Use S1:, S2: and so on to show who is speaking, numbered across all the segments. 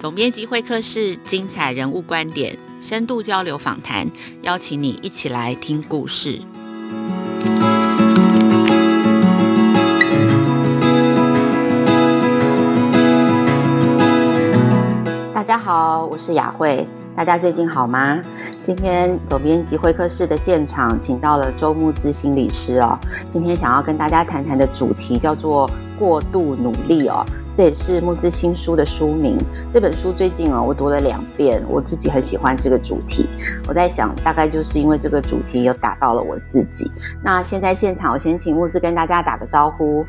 S1: 总编辑会客室，精彩人物观点，深度交流访谈，邀请你一起来听故事。大家好，我是雅慧，大家最近好吗？今天总编辑会客室的现场，请到了周木之心理师哦。今天想要跟大家谈谈的主题叫做过度努力哦，这也是木之新书的书名。这本书最近哦，我读了两遍，我自己很喜欢这个主题。我在想，大概就是因为这个主题有打到了我自己。那现在现场，我先请木之跟大家打个招呼。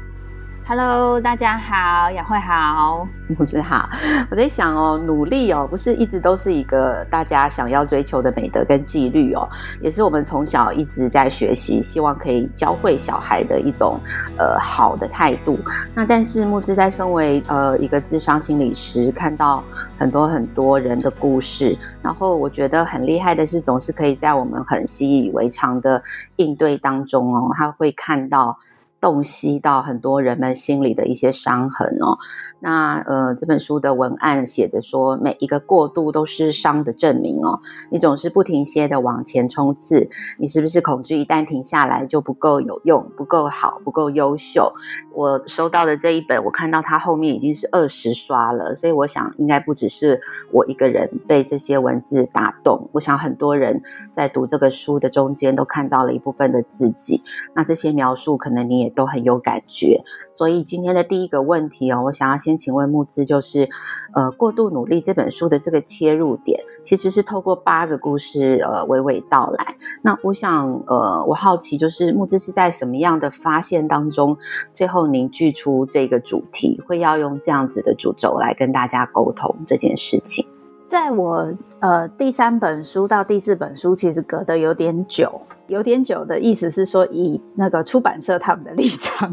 S2: Hello，大家好，雅慧好，
S1: 木子好。我在想哦，努力哦，不是一直都是一个大家想要追求的美德跟纪律哦，也是我们从小一直在学习，希望可以教会小孩的一种呃好的态度。那但是木子在身为呃一个智商心理师，看到很多很多人的故事，然后我觉得很厉害的是，总是可以在我们很习以为常的应对当中哦，他会看到。洞悉到很多人们心里的一些伤痕哦。那呃，这本书的文案写着说，每一个过度都是伤的证明哦。你总是不停歇的往前冲刺，你是不是恐惧一旦停下来就不够有用、不够好、不够优秀？我收到的这一本，我看到它后面已经是二十刷了，所以我想应该不只是我一个人被这些文字打动。我想很多人在读这个书的中间都看到了一部分的自己。那这些描述可能你也都很有感觉。所以今天的第一个问题哦，我想要先。请问木子，就是呃，过度努力这本书的这个切入点，其实是透过八个故事呃娓娓道来。那我想呃，我好奇就是木子是在什么样的发现当中，最后凝聚出这个主题，会要用这样子的主轴来跟大家沟通这件事情。
S2: 在我呃第三本书到第四本书，其实隔得有点久。有点久的意思是说，以那个出版社他们的立场，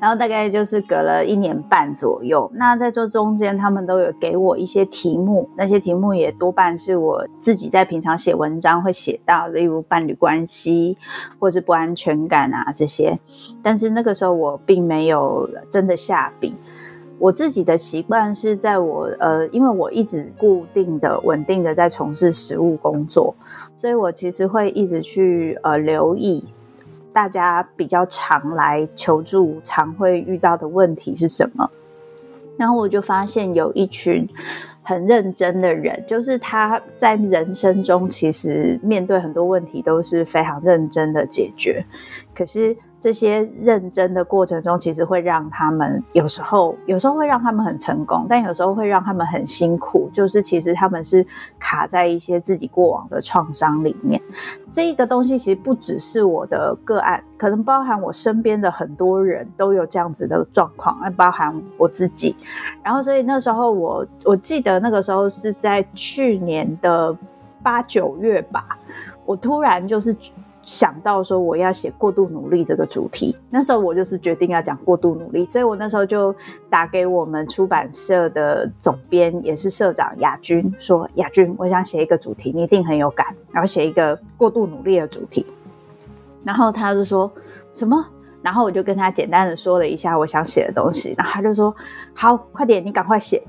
S2: 然后大概就是隔了一年半左右。那在这中间，他们都有给我一些题目，那些题目也多半是我自己在平常写文章会写到，例如伴侣关系或是不安全感啊这些。但是那个时候我并没有真的下笔。我自己的习惯是在我呃，因为我一直固定的、稳定的在从事实务工作。所以我其实会一直去呃留意大家比较常来求助、常会遇到的问题是什么，然后我就发现有一群很认真的人，就是他在人生中其实面对很多问题都是非常认真的解决，可是。这些认真的过程中，其实会让他们有时候，有时候会让他们很成功，但有时候会让他们很辛苦。就是其实他们是卡在一些自己过往的创伤里面。这个东西其实不只是我的个案，可能包含我身边的很多人都有这样子的状况，包含我自己。然后，所以那时候我我记得那个时候是在去年的八九月吧，我突然就是。想到说我要写过度努力这个主题，那时候我就是决定要讲过度努力，所以我那时候就打给我们出版社的总编，也是社长亚军，说亚军，我想写一个主题，你一定很有感，然后写一个过度努力的主题。然后他就说什么？然后我就跟他简单的说了一下我想写的东西，然后他就说好，快点，你赶快写。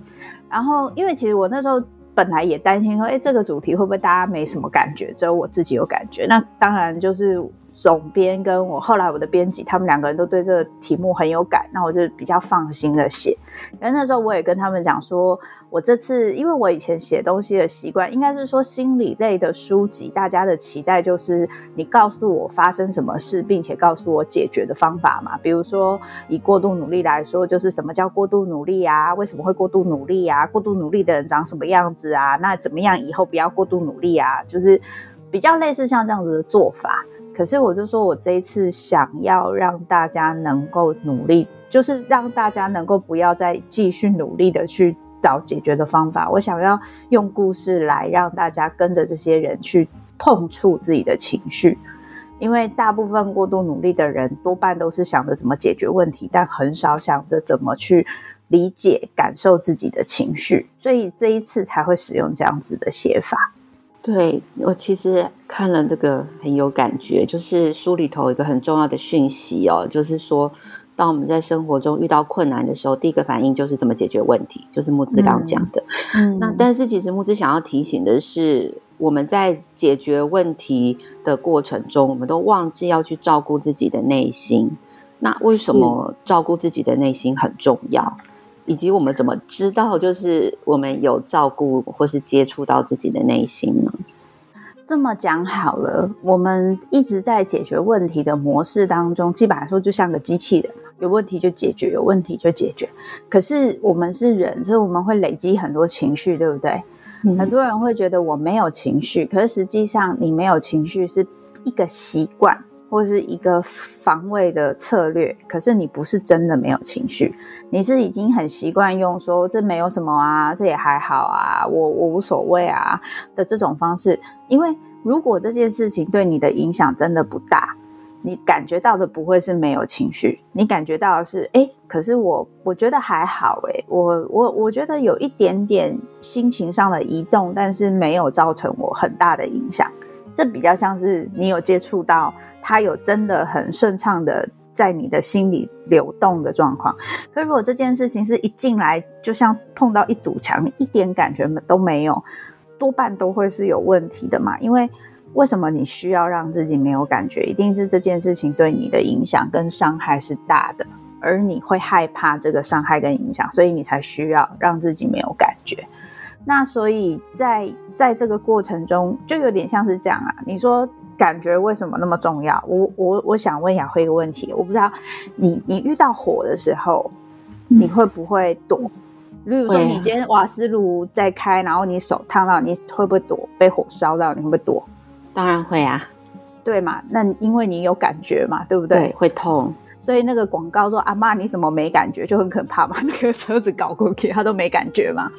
S2: 然后因为其实我那时候。本来也担心说，哎，这个主题会不会大家没什么感觉，只有我自己有感觉？那当然就是。总编跟我后来我的编辑，他们两个人都对这个题目很有感，那我就比较放心的写。但那时候我也跟他们讲说，我这次因为我以前写东西的习惯，应该是说心理类的书籍，大家的期待就是你告诉我发生什么事，并且告诉我解决的方法嘛。比如说以过度努力来说，就是什么叫过度努力啊？为什么会过度努力啊？过度努力的人长什么样子啊？那怎么样以后不要过度努力啊？就是比较类似像这样子的做法。可是我就说，我这一次想要让大家能够努力，就是让大家能够不要再继续努力的去找解决的方法。我想要用故事来让大家跟着这些人去碰触自己的情绪，因为大部分过度努力的人多半都是想着怎么解决问题，但很少想着怎么去理解、感受自己的情绪，所以这一次才会使用这样子的写法。
S1: 对，我其实看了这个很有感觉，就是书里头一个很重要的讯息哦，就是说。当我们在生活中遇到困难的时候，第一个反应就是怎么解决问题，就是木子刚讲的。嗯，那但是其实木子想要提醒的是，我们在解决问题的过程中，我们都忘记要去照顾自己的内心。那为什么照顾自己的内心很重要？以及我们怎么知道，就是我们有照顾或是接触到自己的内心呢？
S2: 这么讲好了，我们一直在解决问题的模式当中，基本上说就像个机器人，有问题就解决，有问题就解决。可是我们是人，所以我们会累积很多情绪，对不对？嗯。很多人会觉得我没有情绪，可是实际上你没有情绪是一个习惯或是一个防卫的策略，可是你不是真的没有情绪，你是已经很习惯用说这没有什么啊，这也还好啊，我我无所谓啊的这种方式。因为如果这件事情对你的影响真的不大，你感觉到的不会是没有情绪，你感觉到的是哎，可是我我觉得还好哎，我我我觉得有一点点心情上的移动，但是没有造成我很大的影响。这比较像是你有接触到，它有真的很顺畅的在你的心里流动的状况。可如果这件事情是一进来就像碰到一堵墙，一点感觉都没有，多半都会是有问题的嘛。因为为什么你需要让自己没有感觉？一定是这件事情对你的影响跟伤害是大的，而你会害怕这个伤害跟影响，所以你才需要让自己没有感觉。那所以在在这个过程中，就有点像是这样啊。你说感觉为什么那么重要？我我我想问雅慧一个问题，我不知道你你遇到火的时候，你会不会躲？例如说你今天瓦斯炉在开，然后你手烫到，你会不会躲？被火烧到，你会不会躲？
S1: 当然会啊，
S2: 对嘛？那因为你有感觉嘛，对不对？
S1: 对，会痛。
S2: 所以那个广告说阿妈你怎么没感觉，就很可怕嘛。那个车子搞过去，他都没感觉嘛。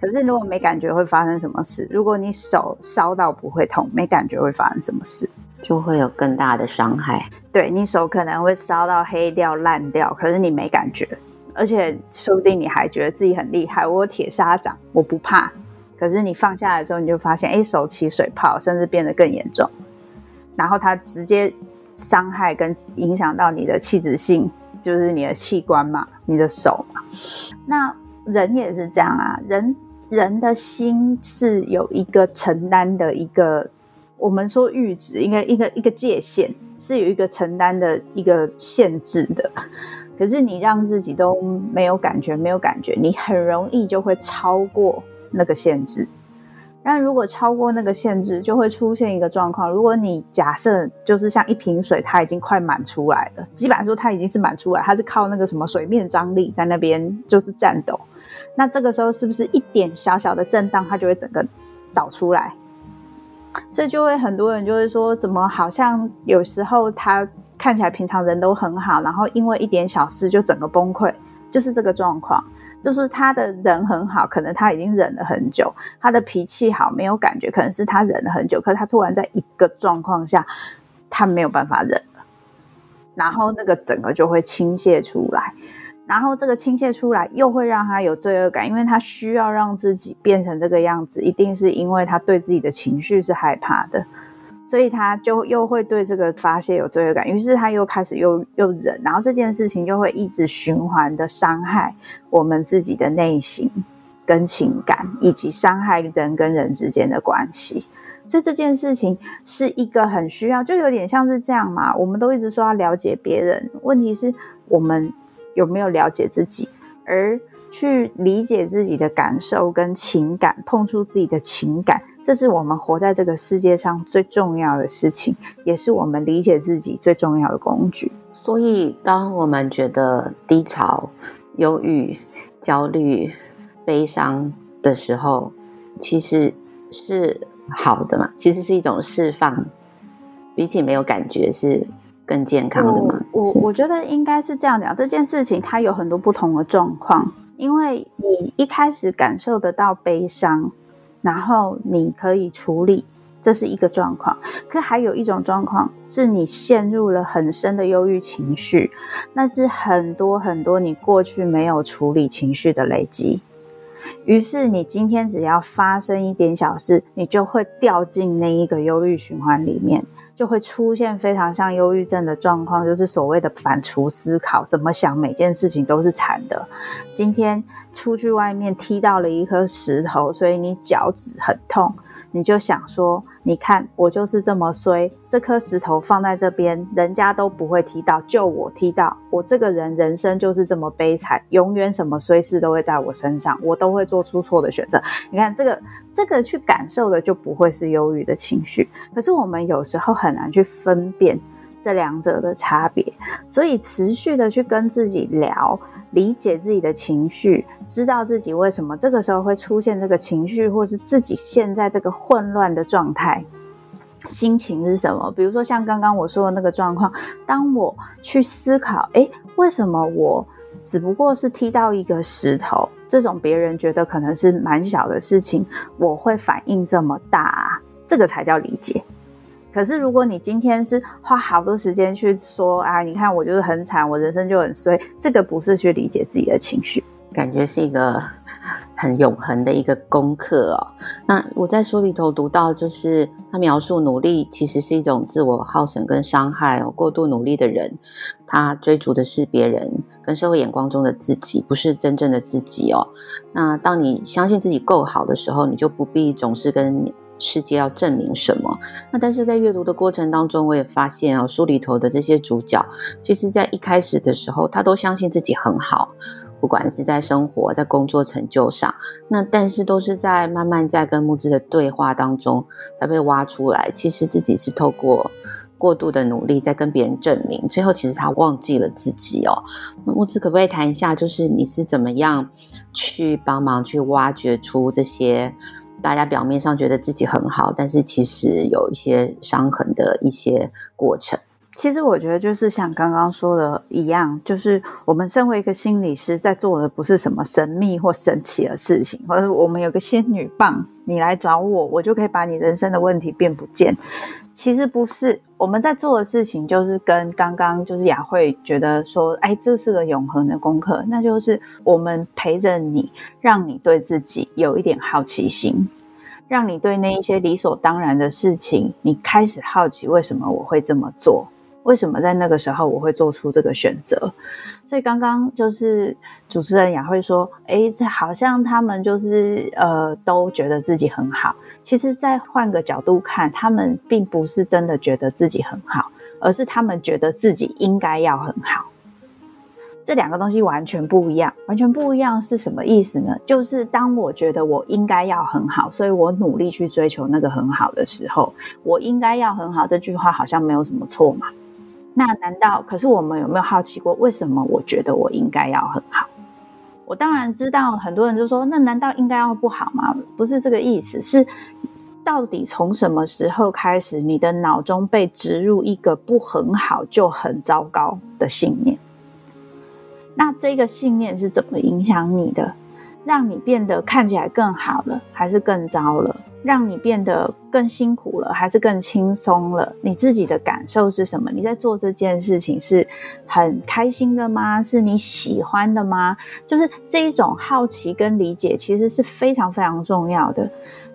S2: 可是如果没感觉会发生什么事？如果你手烧到不会痛，没感觉会发生什么事？
S1: 就会有更大的伤害。
S2: 对，你手可能会烧到黑掉烂掉，可是你没感觉，而且说不定你还觉得自己很厉害，我有铁砂掌，我不怕。可是你放下来之后，你就发现，哎，手起水泡，甚至变得更严重。然后它直接伤害跟影响到你的器质性，就是你的器官嘛，你的手嘛。那人也是这样啊，人。人的心是有一个承担的一个，我们说阈值，应该一个一个界限，是有一个承担的一个限制的。可是你让自己都没有感觉，没有感觉，你很容易就会超过那个限制。那如果超过那个限制，就会出现一个状况。如果你假设就是像一瓶水，它已经快满出来了，基本上说它已经是满出来，它是靠那个什么水面张力在那边就是颤抖。那这个时候是不是一点小小的震荡，它就会整个倒出来？所以就会很多人就会说，怎么好像有时候他看起来平常人都很好，然后因为一点小事就整个崩溃，就是这个状况。就是他的人很好，可能他已经忍了很久，他的脾气好，没有感觉，可能是他忍了很久，可是他突然在一个状况下，他没有办法忍了，然后那个整个就会倾泻出来。然后这个倾泻出来，又会让他有罪恶感，因为他需要让自己变成这个样子，一定是因为他对自己的情绪是害怕的，所以他就又会对这个发泄有罪恶感，于是他又开始又又忍，然后这件事情就会一直循环的伤害我们自己的内心跟情感，以及伤害人跟人之间的关系。所以这件事情是一个很需要，就有点像是这样嘛，我们都一直说要了解别人，问题是我们。有没有了解自己，而去理解自己的感受跟情感，碰触自己的情感，这是我们活在这个世界上最重要的事情，也是我们理解自己最重要的工具。
S1: 所以，当我们觉得低潮、忧郁、焦虑、悲伤的时候，其实是好的嘛？其实是一种释放，比起没有感觉是。更健康的吗？
S2: 我我，我觉得应该是这样讲，这件事情它有很多不同的状况，因为你一开始感受得到悲伤，然后你可以处理，这是一个状况。可还有一种状况是你陷入了很深的忧郁情绪，那是很多很多你过去没有处理情绪的累积，于是你今天只要发生一点小事，你就会掉进那一个忧郁循环里面。就会出现非常像忧郁症的状况，就是所谓的反刍思考，怎么想每件事情都是惨的。今天出去外面踢到了一颗石头，所以你脚趾很痛。你就想说，你看我就是这么衰，这颗石头放在这边，人家都不会踢到，就我踢到。我这个人人生就是这么悲惨，永远什么衰事都会在我身上，我都会做出错的选择。你看这个，这个去感受的就不会是忧郁的情绪。可是我们有时候很难去分辨这两者的差别，所以持续的去跟自己聊。理解自己的情绪，知道自己为什么这个时候会出现这个情绪，或是自己现在这个混乱的状态，心情是什么？比如说像刚刚我说的那个状况，当我去思考，诶，为什么我只不过是踢到一个石头，这种别人觉得可能是蛮小的事情，我会反应这么大？这个才叫理解。可是，如果你今天是花好多时间去说啊，你看我就是很惨，我人生就很衰，这个不是去理解自己的情绪，
S1: 感觉是一个很永恒的一个功课哦。那我在书里头读到，就是他描述努力其实是一种自我耗损跟伤害哦。过度努力的人，他追逐的是别人跟社会眼光中的自己，不是真正的自己哦。那当你相信自己够好的时候，你就不必总是跟。世界要证明什么？那但是在阅读的过程当中，我也发现哦，书里头的这些主角，其实在一开始的时候，他都相信自己很好，不管是在生活、在工作成就上，那但是都是在慢慢在跟慕姿的对话当中，才被挖出来。其实自己是透过过度的努力在跟别人证明，最后其实他忘记了自己哦。那木子可不可以谈一下，就是你是怎么样去帮忙去挖掘出这些？大家表面上觉得自己很好，但是其实有一些伤痕的一些过程。
S2: 其实我觉得就是像刚刚说的一样，就是我们身为一个心理师，在做的不是什么神秘或神奇的事情，或者我们有个仙女棒，你来找我，我就可以把你人生的问题变不见。其实不是，我们在做的事情就是跟刚刚就是雅慧觉得说，哎，这是个永恒的功课，那就是我们陪着你，让你对自己有一点好奇心，让你对那一些理所当然的事情，你开始好奇为什么我会这么做，为什么在那个时候我会做出这个选择。所以刚刚就是主持人雅慧说，哎，好像他们就是呃都觉得自己很好。其实再换个角度看，他们并不是真的觉得自己很好，而是他们觉得自己应该要很好。这两个东西完全不一样，完全不一样是什么意思呢？就是当我觉得我应该要很好，所以我努力去追求那个很好的时候，我应该要很好这句话好像没有什么错嘛。那难道，可是我们有没有好奇过，为什么我觉得我应该要很好？我当然知道，很多人就说：“那难道应该要不好吗？”不是这个意思，是到底从什么时候开始，你的脑中被植入一个不很好就很糟糕的信念？那这个信念是怎么影响你的？让你变得看起来更好了，还是更糟了？让你变得更辛苦了，还是更轻松了？你自己的感受是什么？你在做这件事情是很开心的吗？是你喜欢的吗？就是这一种好奇跟理解，其实是非常非常重要的。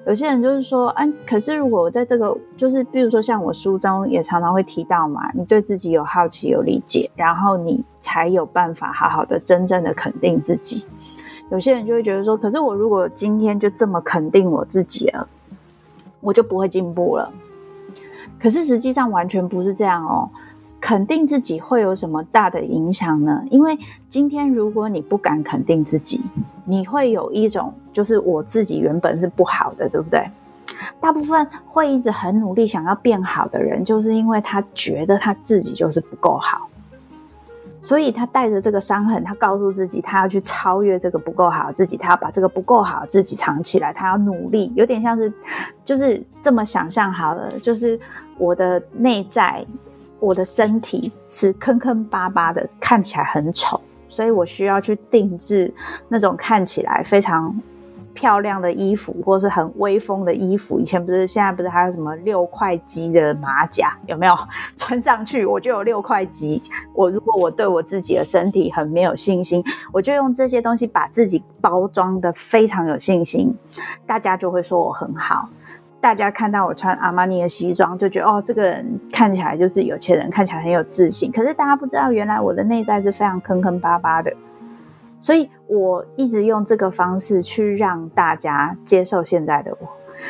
S2: 有些人就是说，哎，可是如果我在这个，就是比如说像我书中也常常会提到嘛，你对自己有好奇、有理解，然后你才有办法好好的、真正的肯定自己。有些人就会觉得说，可是我如果今天就这么肯定我自己了，我就不会进步了。可是实际上完全不是这样哦。肯定自己会有什么大的影响呢？因为今天如果你不敢肯定自己，你会有一种就是我自己原本是不好的，对不对？大部分会一直很努力想要变好的人，就是因为他觉得他自己就是不够好。所以他带着这个伤痕，他告诉自己，他要去超越这个不够好自己，他要把这个不够好自己藏起来，他要努力，有点像是，就是这么想象好了，就是我的内在，我的身体是坑坑巴巴的，看起来很丑，所以我需要去定制那种看起来非常。漂亮的衣服，或是很威风的衣服，以前不是，现在不是还有什么六块肌的马甲？有没有 穿上去我就有六块肌？我如果我对我自己的身体很没有信心，我就用这些东西把自己包装得非常有信心，大家就会说我很好。大家看到我穿阿玛尼的西装，就觉得哦，这个人看起来就是有钱人，看起来很有自信。可是大家不知道，原来我的内在是非常坑坑巴巴的。所以我一直用这个方式去让大家接受现在的我。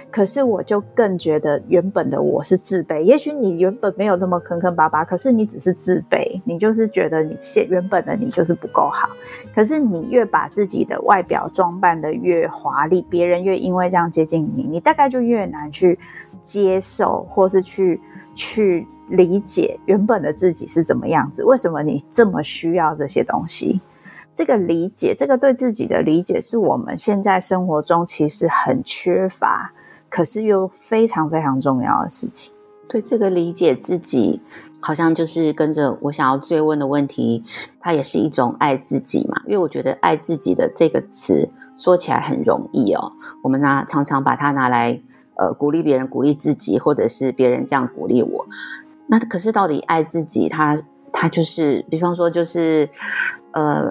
S2: 可是我就更觉得原本的我是自卑。也许你原本没有那么坑坑巴巴，可是你只是自卑，你就是觉得你现原本的你就是不够好。可是你越把自己的外表装扮得越华丽，别人越因为这样接近你，你大概就越难去接受，或是去去理解原本的自己是怎么样子。为什么你这么需要这些东西？这个理解，这个对自己的理解，是我们现在生活中其实很缺乏。可是又非常非常重要的事情。
S1: 对，这个理解自己，好像就是跟着我想要追问的问题，它也是一种爱自己嘛。因为我觉得“爱自己”的这个词说起来很容易哦，我们拿常常把它拿来呃鼓励别人、鼓励自己，或者是别人这样鼓励我。那可是到底爱自己，它他就是，比方说就是。呃，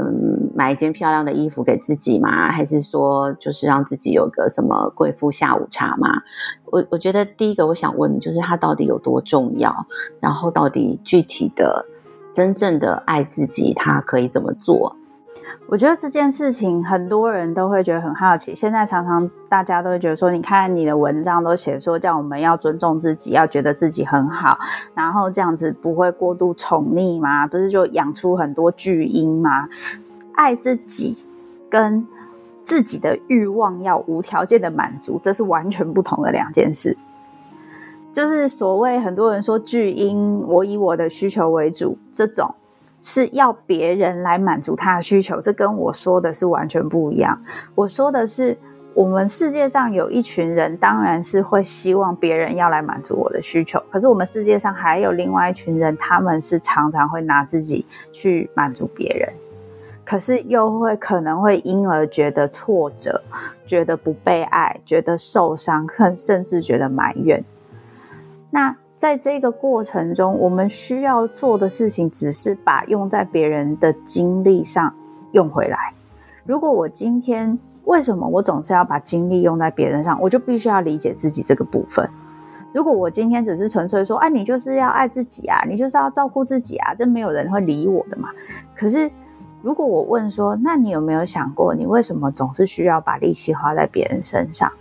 S1: 买一件漂亮的衣服给自己嘛？还是说，就是让自己有个什么贵妇下午茶嘛？我我觉得第一个我想问，就是他到底有多重要？然后到底具体的、真正的爱自己，他可以怎么做？
S2: 我觉得这件事情很多人都会觉得很好奇。现在常常大家都会觉得说，你看你的文章都写说叫我们要尊重自己，要觉得自己很好，然后这样子不会过度宠溺吗？不是就养出很多巨婴吗？爱自己跟自己的欲望要无条件的满足，这是完全不同的两件事。就是所谓很多人说巨婴，我以我的需求为主这种。是要别人来满足他的需求，这跟我说的是完全不一样。我说的是，我们世界上有一群人，当然是会希望别人要来满足我的需求。可是我们世界上还有另外一群人，他们是常常会拿自己去满足别人，可是又会可能会因而觉得挫折，觉得不被爱，觉得受伤，甚甚至觉得埋怨。那。在这个过程中，我们需要做的事情，只是把用在别人的精力上用回来。如果我今天为什么我总是要把精力用在别人上，我就必须要理解自己这个部分。如果我今天只是纯粹说，哎，你就是要爱自己啊，你就是要照顾自己啊，这没有人会理我的嘛。可是，如果我问说，那你有没有想过，你为什么总是需要把力气花在别人身上？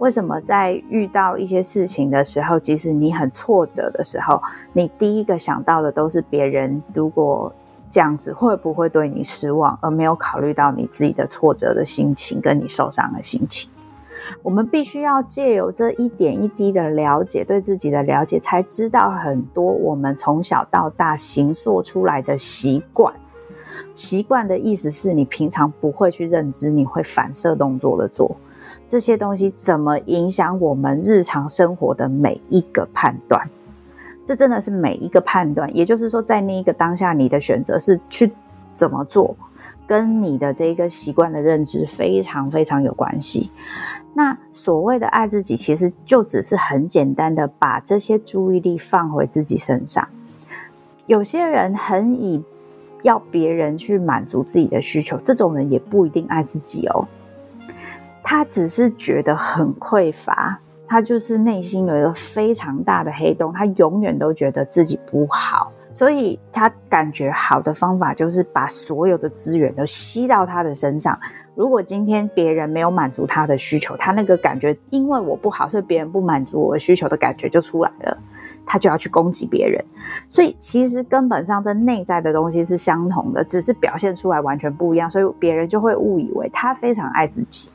S2: 为什么在遇到一些事情的时候，即使你很挫折的时候，你第一个想到的都是别人如果这样子会不会对你失望，而没有考虑到你自己的挫折的心情跟你受伤的心情？我们必须要借由这一点一滴的了解，对自己的了解，才知道很多我们从小到大形塑出来的习惯。习惯的意思是你平常不会去认知，你会反射动作的做。这些东西怎么影响我们日常生活的每一个判断？这真的是每一个判断，也就是说，在那一个当下，你的选择是去怎么做，跟你的这一个习惯的认知非常非常有关系。那所谓的爱自己，其实就只是很简单的把这些注意力放回自己身上。有些人很以要别人去满足自己的需求，这种人也不一定爱自己哦。他只是觉得很匮乏，他就是内心有一个非常大的黑洞，他永远都觉得自己不好，所以他感觉好的方法就是把所有的资源都吸到他的身上。如果今天别人没有满足他的需求，他那个感觉，因为我不好，所以别人不满足我的需求的感觉就出来了，他就要去攻击别人。所以其实根本上这内在的东西是相同的，只是表现出来完全不一样，所以别人就会误以为他非常爱自己。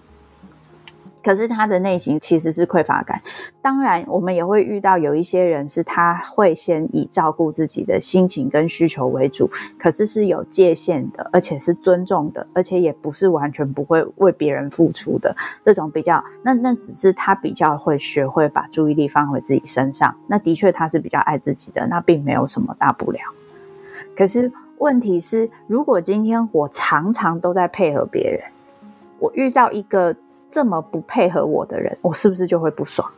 S2: 可是他的内心其实是匮乏感。当然，我们也会遇到有一些人是他会先以照顾自己的心情跟需求为主，可是是有界限的，而且是尊重的，而且也不是完全不会为别人付出的这种比较。那那只是他比较会学会把注意力放回自己身上。那的确他是比较爱自己的，那并没有什么大不了。可是问题是，如果今天我常常都在配合别人，我遇到一个。这么不配合我的人，我是不是就会不爽？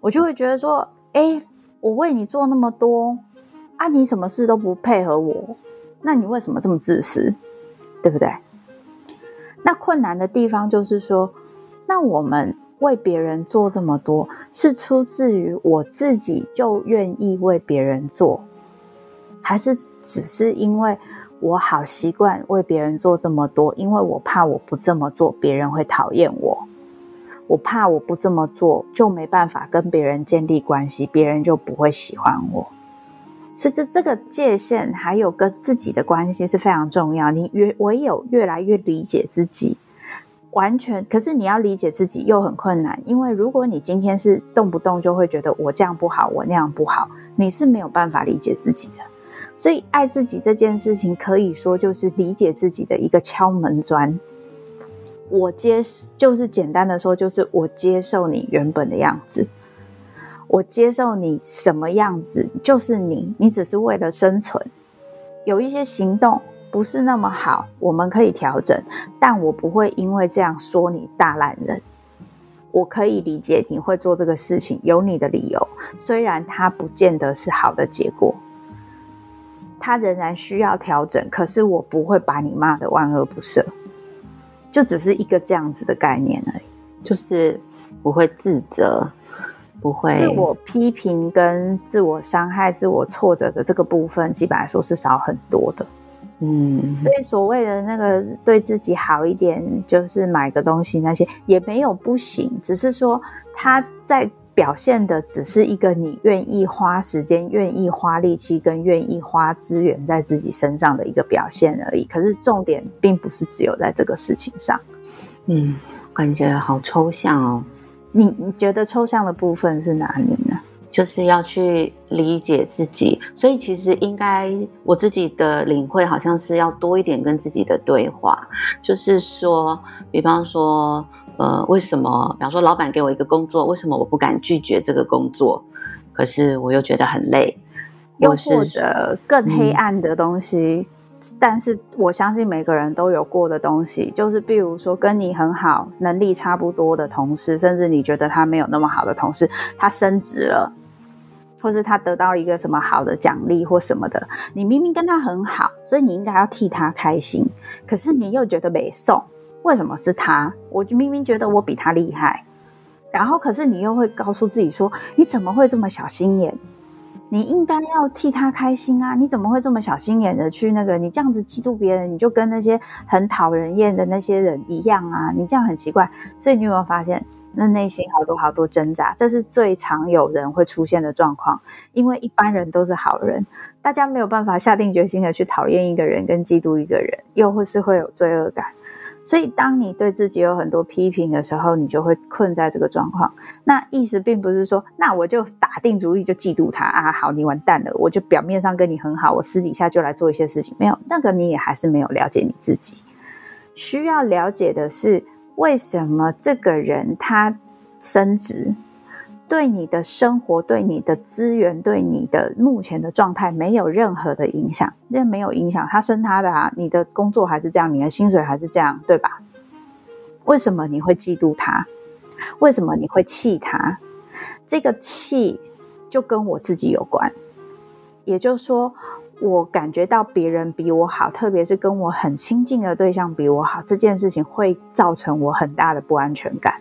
S2: 我就会觉得说，哎，我为你做那么多，啊，你什么事都不配合我，那你为什么这么自私？对不对？那困难的地方就是说，那我们为别人做这么多，是出自于我自己就愿意为别人做，还是只是因为我好习惯为别人做这么多，因为我怕我不这么做，别人会讨厌我，我怕我不这么做就没办法跟别人建立关系，别人就不会喜欢我。所以这这个界限还有跟自己的关系是非常重要。你越唯有越来越理解自己。完全，可是你要理解自己又很困难，因为如果你今天是动不动就会觉得我这样不好，我那样不好，你是没有办法理解自己的。所以爱自己这件事情，可以说就是理解自己的一个敲门砖。我接，就是简单的说，就是我接受你原本的样子，我接受你什么样子，就是你，你只是为了生存，有一些行动。不是那么好，我们可以调整，但我不会因为这样说你大烂人。我可以理解你会做这个事情，有你的理由，虽然它不见得是好的结果，它仍然需要调整。可是我不会把你骂的万恶不赦，就只是一个这样子的概念而已，
S1: 就是不会自责，不会
S2: 自我批评跟自我伤害、自我挫折的这个部分，基本来说是少很多的。
S1: 嗯，
S2: 所以所谓的那个对自己好一点，就是买个东西那些也没有不行，只是说他在表现的只是一个你愿意花时间、愿意花力气跟愿意花资源在自己身上的一个表现而已。可是重点并不是只有在这个事情上。
S1: 嗯，感觉好抽象哦。
S2: 你你觉得抽象的部分是哪里呢？
S1: 就是要去理解自己，所以其实应该我自己的领会好像是要多一点跟自己的对话。就是说，比方说，呃，为什么？比方说，老板给我一个工作，为什么我不敢拒绝这个工作？可是我又觉得很累。
S2: 又或者更黑暗的东西，嗯，但是我相信每个人都有过的东西，就是比如说跟你很好、能力差不多的同事，甚至你觉得他没有那么好的同事，他升职了。或是他得到一个什么好的奖励或什么的，你明明跟他很好，所以你应该要替他开心。可是你又觉得没送，为什么是他？我就明明觉得我比他厉害，然后可是你又会告诉自己说，你怎么会这么小心眼？你应该要替他开心啊！你怎么会这么小心眼的去那个？你这样子嫉妒别人，你就跟那些很讨人厌的那些人一样啊！你这样很奇怪。所以你有没有发现？那内心好多好多挣扎，这是最常有人会出现的状况。因为一般人都是好人，大家没有办法下定决心的去讨厌一个人跟嫉妒一个人，又或是会有罪恶感。所以，当你对自己有很多批评的时候，你就会困在这个状况。那意思并不是说，那我就打定主意就嫉妒他啊，好，你完蛋了，我就表面上跟你很好，我私底下就来做一些事情。没有，那个你也还是没有了解你自己。需要了解的是。为什么这个人他升职，对你的生活、对你的资源、对你的目前的状态没有任何的影响？那没有影响，他生他的啊，你的工作还是这样，你的薪水还是这样，对吧？为什么你会嫉妒他？为什么你会气他？这个气就跟我自己有关，也就是说。我感觉到别人比我好，特别是跟我很亲近的对象比我好，这件事情会造成我很大的不安全感。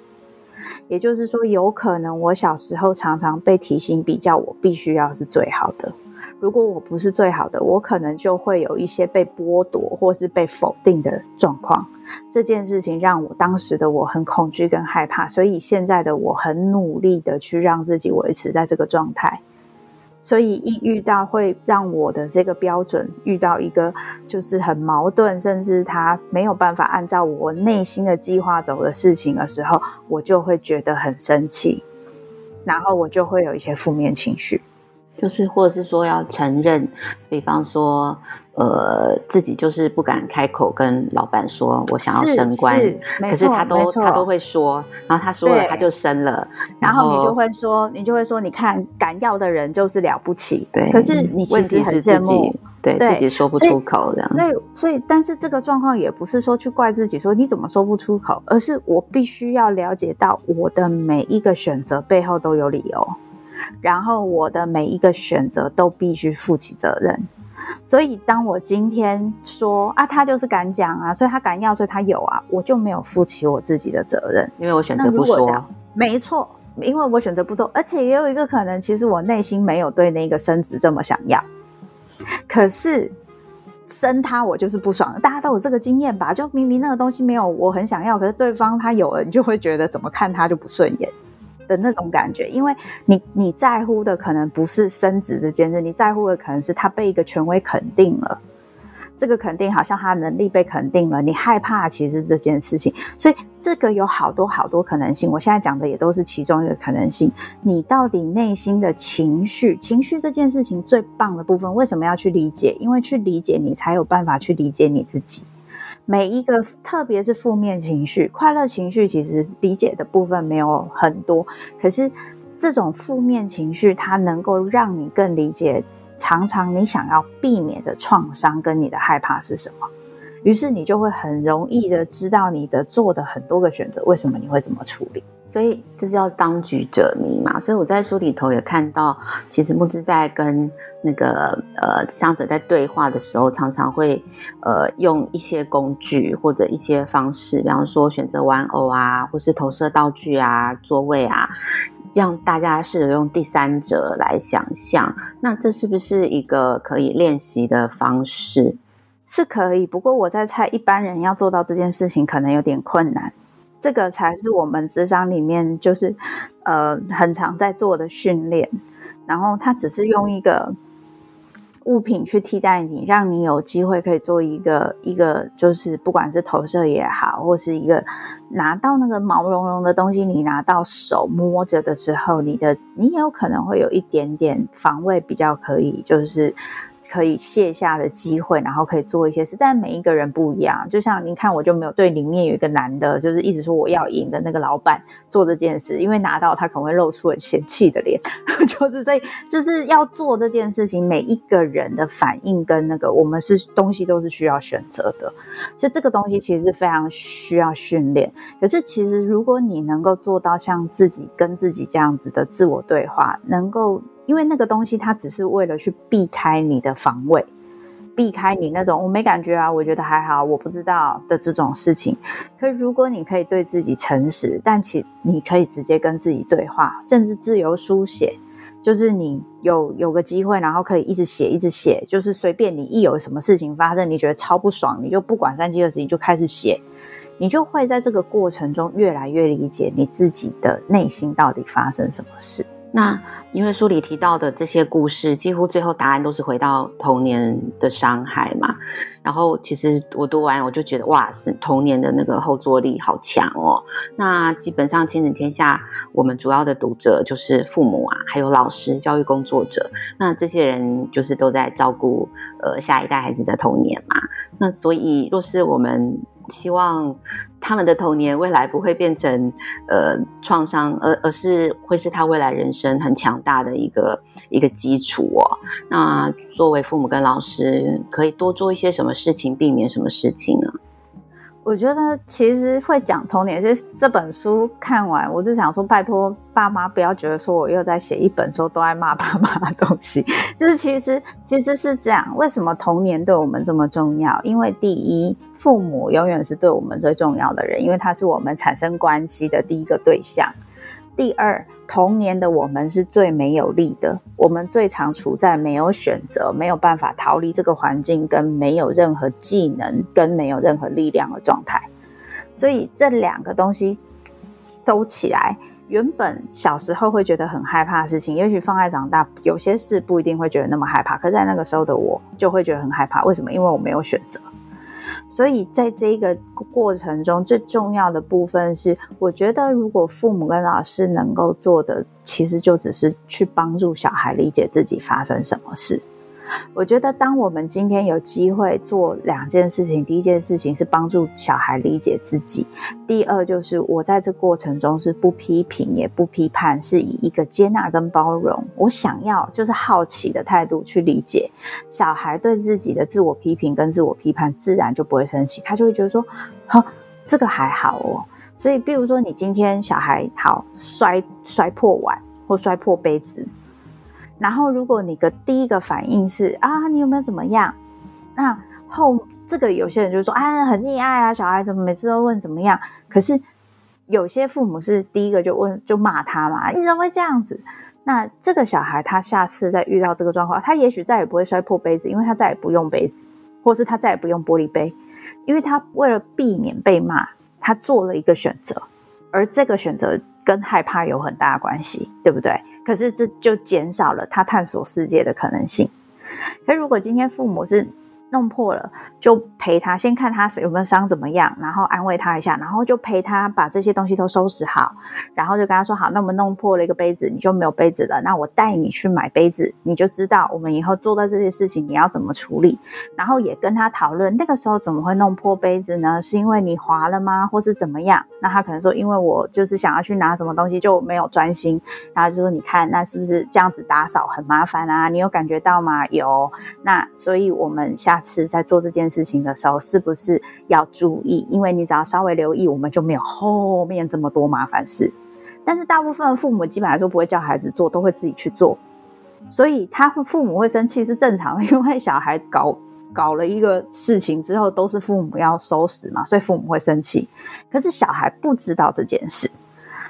S2: 也就是说，有可能我小时候常常被提醒比较，我必须要是最好的。如果我不是最好的，我可能就会有一些被剥夺或是被否定的状况。这件事情让我当时的我很恐惧跟害怕，所以现在的我很努力的去让自己维持在这个状态。所以一遇到会让我的这个标准遇到一个就是很矛盾，甚至他没有办法按照我内心的计划走的事情的时候，我就会觉得很生气，然后我就会有一些负面情绪，
S1: 就是或者是说要承认，比方说。呃，自己就是不敢开口跟老板说，我想要升官，可是他都他都会说，然后他说了他就升了，
S2: 然后你就会说，你就会说，你看敢要的人就是了不起，对，可是你其实很羡慕，
S1: 对，对自己说不出口这样，
S2: 所以所以，但是这个状况也不是说去怪自己说你怎么说不出口，而是我必须要了解到我的每一个选择背后都有理由，然后我的每一个选择都必须负起责任。所以，当我今天说啊，他就是敢讲啊，所以他敢要，所以他有啊，我就没有负起我自己的责任，
S1: 因为我选择不说。
S2: 没错，因为我选择不做，而且也有一个可能，其实我内心没有对那个升职这么想要，可是生他我就是不爽。大家都有这个经验吧？就明明那个东西没有我很想要，可是对方他有了，你就会觉得怎么看他就不顺眼的那种感觉。因为你你在乎的可能不是生殖这件事，你在乎的可能是他被一个权威肯定了。这个肯定好像他能力被肯定了，你害怕其实这件事情，所以这个有好多好多可能性。我现在讲的也都是其中一个可能性。你到底内心的情绪，情绪这件事情最棒的部分，为什么要去理解？因为去理解你才有办法去理解你自己。每一个，特别是负面情绪，快乐情绪其实理解的部分没有很多，可是这种负面情绪，它能够让你更理解。常常你想要避免的创伤跟你的害怕是什么？于是你就会很容易的知道你的做的很多个选择，为什么你会这么处理？
S1: 所以这叫当局者迷嘛。所以我在书里头也看到，其实慕姿在跟那个呃咨商者在对话的时候，常常会呃用一些工具或者一些方式，比方说选择玩偶啊，或是投射道具啊、座位啊。让大家试着用第三者来想象，那这是不是一个可以练习的方式？
S2: 是可以，不过我在猜，一般人要做到这件事情可能有点困难。这个才是我们智商里面就是呃很常在做的训练，然后他只是用一个。物品去替代你，让你有机会可以做一个一个，就是不管是投射也好，或是一个拿到那个毛茸茸的东西，你拿到手摸着的时候，你的你也有可能会有一点点防卫，比较可以就是。可以卸下的机会，然后可以做一些事，但每一个人不一样。就像您看，我就没有对里面有一个男的，就是一直说我要赢的那个老板做这件事，因为拿到他可能会露出很嫌弃的脸，就是所以就是要做这件事情，每一个人的反应跟那个我们是东西都是需要选择的，所以这个东西其实是非常需要训练。可是其实如果你能够做到像自己跟自己这样子的自我对话，能够。因为那个东西，它只是为了去避开你的防卫，避开你那种我没感觉啊，我觉得还好，我不知道的这种事情。可是如果你可以对自己诚实，但其你可以直接跟自己对话，甚至自由书写，就是你有有个机会，然后可以一直写，一直写，就是随便你一有什么事情发生，你觉得超不爽，你就不管三七二十一就开始写，你就会在这个过程中越来越理解你自己的内心到底发生什么事。
S1: 那因为书里提到的这些故事，几乎最后答案都是回到童年的伤害嘛。然后其实我读完我就觉得，哇，是童年的那个后坐力好强哦。那基本上亲子天下，我们主要的读者就是父母啊，还有老师、教育工作者。那这些人就是都在照顾呃下一代孩子的童年嘛。那所以若是我们。希望他们的童年未来不会变成呃创伤，而而是会是他未来人生很强大的一个一个基础哦。那作为父母跟老师，可以多做一些什么事情，避免什么事情呢？
S2: 我觉得其实会讲童年，是这本书看完，我就想说，拜托爸妈不要觉得说我又在写一本说都爱骂爸妈的东西。就是其实其实是这样，为什么童年对我们这么重要？因为第一，父母永远是对我们最重要的人，因为他是我们产生关系的第一个对象。第二，童年的我们是最没有力的，我们最常处在没有选择、没有办法逃离这个环境，跟没有任何技能、跟没有任何力量的状态。所以这两个东西都起来，原本小时候会觉得很害怕的事情，也许放在长大，有些事不一定会觉得那么害怕。可在那个时候的我，就会觉得很害怕。为什么？因为我没有选择。所以，在这个过程中，最重要的部分是，我觉得如果父母跟老师能够做的，其实就只是去帮助小孩理解自己发生什么事。我觉得，当我们今天有机会做两件事情，第一件事情是帮助小孩理解自己，第二就是我在这过程中是不批评也不批判，是以一个接纳跟包容，我想要就是好奇的态度去理解小孩对自己的自我批评跟自我批判，自然就不会生气，他就会觉得说，好，这个还好哦。所以，比如说你今天小孩好摔摔破碗或摔破杯子。然后，如果你的第一个反应是啊，你有没有怎么样？那后这个有些人就说啊，很溺爱啊，小孩怎么每次都问怎么样？可是有些父母是第一个就问就骂他嘛，你怎么会这样子？那这个小孩他下次再遇到这个状况，他也许再也不会摔破杯子，因为他再也不用杯子，或是他再也不用玻璃杯，因为他为了避免被骂，他做了一个选择，而这个选择跟害怕有很大关系，对不对？可是这就减少了他探索世界的可能性。可如果今天父母是弄破了，就陪他，先看他有没有伤怎么样，然后安慰他一下，然后就陪他把这些东西都收拾好，然后就跟他说：“好，那我们弄破了一个杯子，你就没有杯子了。那我带你去买杯子，你就知道我们以后做到这些事情你要怎么处理。然后也跟他讨论，那个时候怎么会弄破杯子呢？是因为你滑了吗？或是怎么样？那他可能说，因为我就是想要去拿什么东西就没有专心。然后就说，你看，那是不是这样子打扫很麻烦啊？你有感觉到吗？有。那所以我们下。下次在做这件事情的时候，是不是要注意？因为你只要稍微留意，我们就没有后面这么多麻烦事。但是大部分父母基本来说不会叫孩子做，都会自己去做，所以他父母会生气是正常的，因为小孩搞搞了一个事情之后，都是父母要收拾嘛，所以父母会生气。可是小孩不知道这件事。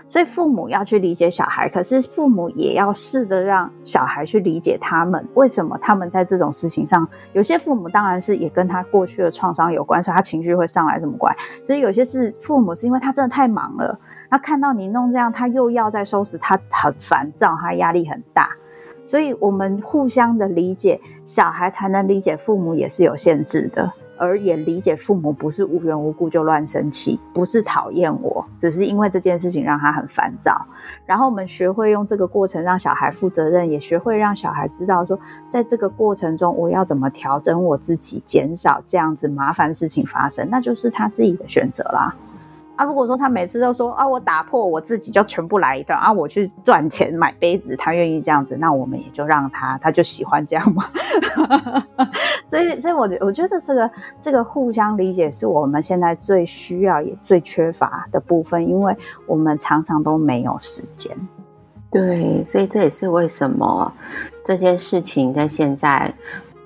S2: 所以父母要去理解小孩，可是父母也要试着让小孩去理解他们为什么他们在这种事情上，有些父母当然是也跟他过去的创伤有关，所以他情绪会上来这么怪。所以有些是父母是因为他真的太忙了，他看到你弄这样，他又要再收拾，他很烦躁，他压力很大。所以我们互相的理解，小孩才能理解父母也是有限制的。而也理解父母不是无缘无故就乱生气，不是讨厌我，只是因为这件事情让他很烦躁。然后我们学会用这个过程让小孩负责任，也学会让小孩知道说，在这个过程中我要怎么调整我自己，减少这样子麻烦事情发生，那就是他自己的选择啦。啊，如果说他每次都说啊，我打破我自己就全部来一段啊，我去赚钱买杯子，他愿意这样子，那我们也就让他，他就喜欢这样嘛。所以，所以我我觉得这个这个互相理解是我们现在最需要也最缺乏的部分，因为我们常常都没有时间。
S1: 对，所以这也是为什么这件事情在现在。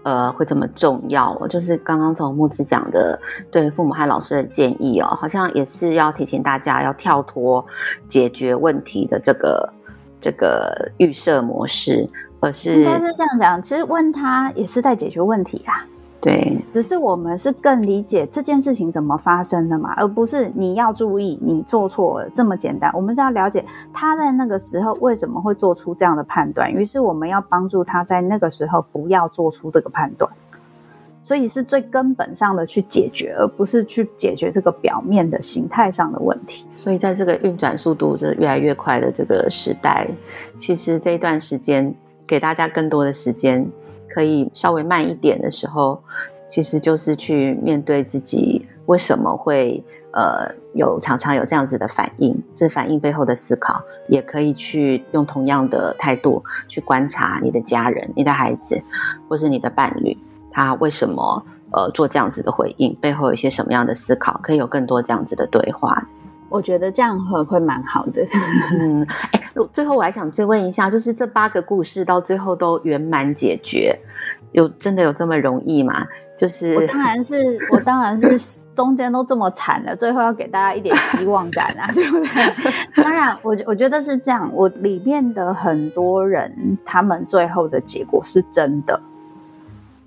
S1: 呃，会这么重要？我就是刚刚从木子讲的，对父母和老师的建议哦，好像也是要提醒大家要跳脱解决问题的这个这个预设模式，而是
S2: 应该是这样讲，其实问他也是在解决问题啊。
S1: 对，
S2: 只是我们是更理解这件事情怎么发生的嘛，而不是你要注意你做错了这么简单。我们是要了解他在那个时候为什么会做出这样的判断，于是我们要帮助他在那个时候不要做出这个判断。所以是最根本上的去解决，而不是去解决这个表面的形态上的问题。
S1: 所以在这个运转速度这越来越快的这个时代，其实这一段时间给大家更多的时间。可以稍微慢一点的时候，其实就是去面对自己为什么会呃有常常有这样子的反应，这反应背后的思考，也可以去用同样的态度去观察你的家人、你的孩子，或是你的伴侣，他为什么呃做这样子的回应，背后有一些什么样的思考，可以有更多这样子的对话。
S2: 我觉得这样会会蛮好的。
S1: 嗯，哎，最后我还想追问一下，就是这八个故事到最后都圆满解决，有真的有这么容易吗？就是
S2: 我当然是我当然是 中间都这么惨了，最后要给大家一点希望感啊，对不对？当然，我我觉得是这样，我里面的很多人，他们最后的结果是真的。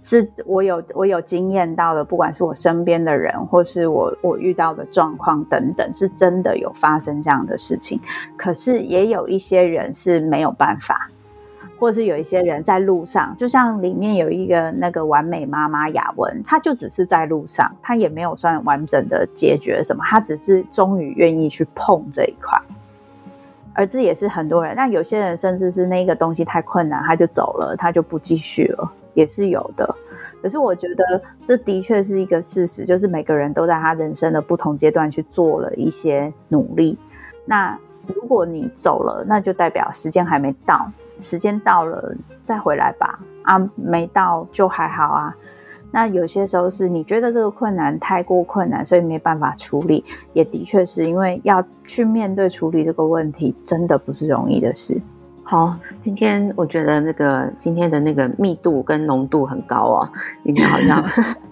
S2: 是我有我有经验到的，不管是我身边的人，或是我我遇到的状况等等，是真的有发生这样的事情。可是也有一些人是没有办法，或是有一些人在路上，就像里面有一个那个完美妈妈雅文，她就只是在路上，她也没有算完整的解决什么，她只是终于愿意去碰这一块。而这也是很多人，那有些人甚至是那个东西太困难，他就走了，他就不继续了。也是有的，可是我觉得这的确是一个事实，就是每个人都在他人生的不同阶段去做了一些努力。那如果你走了，那就代表时间还没到，时间到了再回来吧。啊，没到就还好啊。那有些时候是你觉得这个困难太过困难，所以没办法处理，也的确是因为要去面对处理这个问题，真的不是容易的事。
S1: 好，今天我觉得那个今天的那个密度跟浓度很高哦，今天好像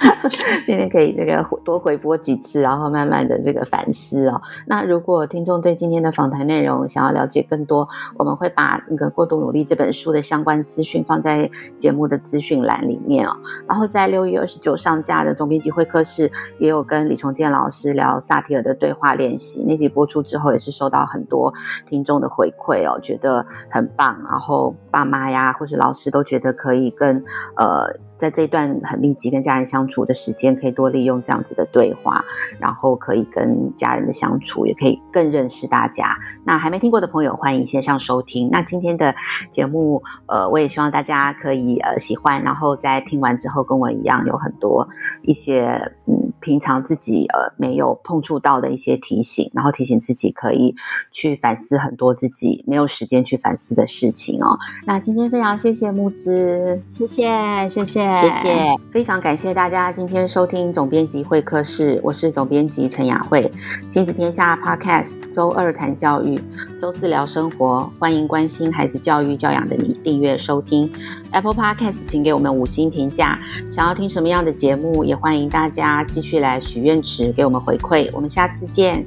S1: 今天可以那个多回播几次，然后慢慢的这个反思哦。那如果听众对今天的访谈内容想要了解更多，我们会把那个过度努力这本书的相关资讯放在节目的资讯栏里面哦。然后在六月二十九上架的总编辑会客室也有跟李崇建老师聊萨提尔的对话练习，那集播出之后也是收到很多听众的回馈哦，觉得很。很棒，然后爸妈呀，或是老师都觉得可以跟呃。在这段很密集跟家人相处的时间，可以多利用这样子的对话，然后可以跟家人的相处，也可以更认识大家。那还没听过的朋友，欢迎线上收听。那今天的节目，呃，我也希望大家可以呃喜欢，然后在听完之后，跟我一样有很多一些嗯平常自己呃没有碰触到的一些提醒，然后提醒自己可以去反思很多自己没有时间去反思的事情哦。那今天非常谢谢木之，
S2: 谢谢谢谢。
S1: 谢谢，非常感谢大家今天收听总编辑会客室，我是总编辑陈雅慧，亲子天下 Podcast，周二谈教育，周四聊生活，欢迎关心孩子教育教养的你订阅收听 Apple Podcast，请给我们五星评价。想要听什么样的节目，也欢迎大家继续来许愿池给我们回馈，我们下次见。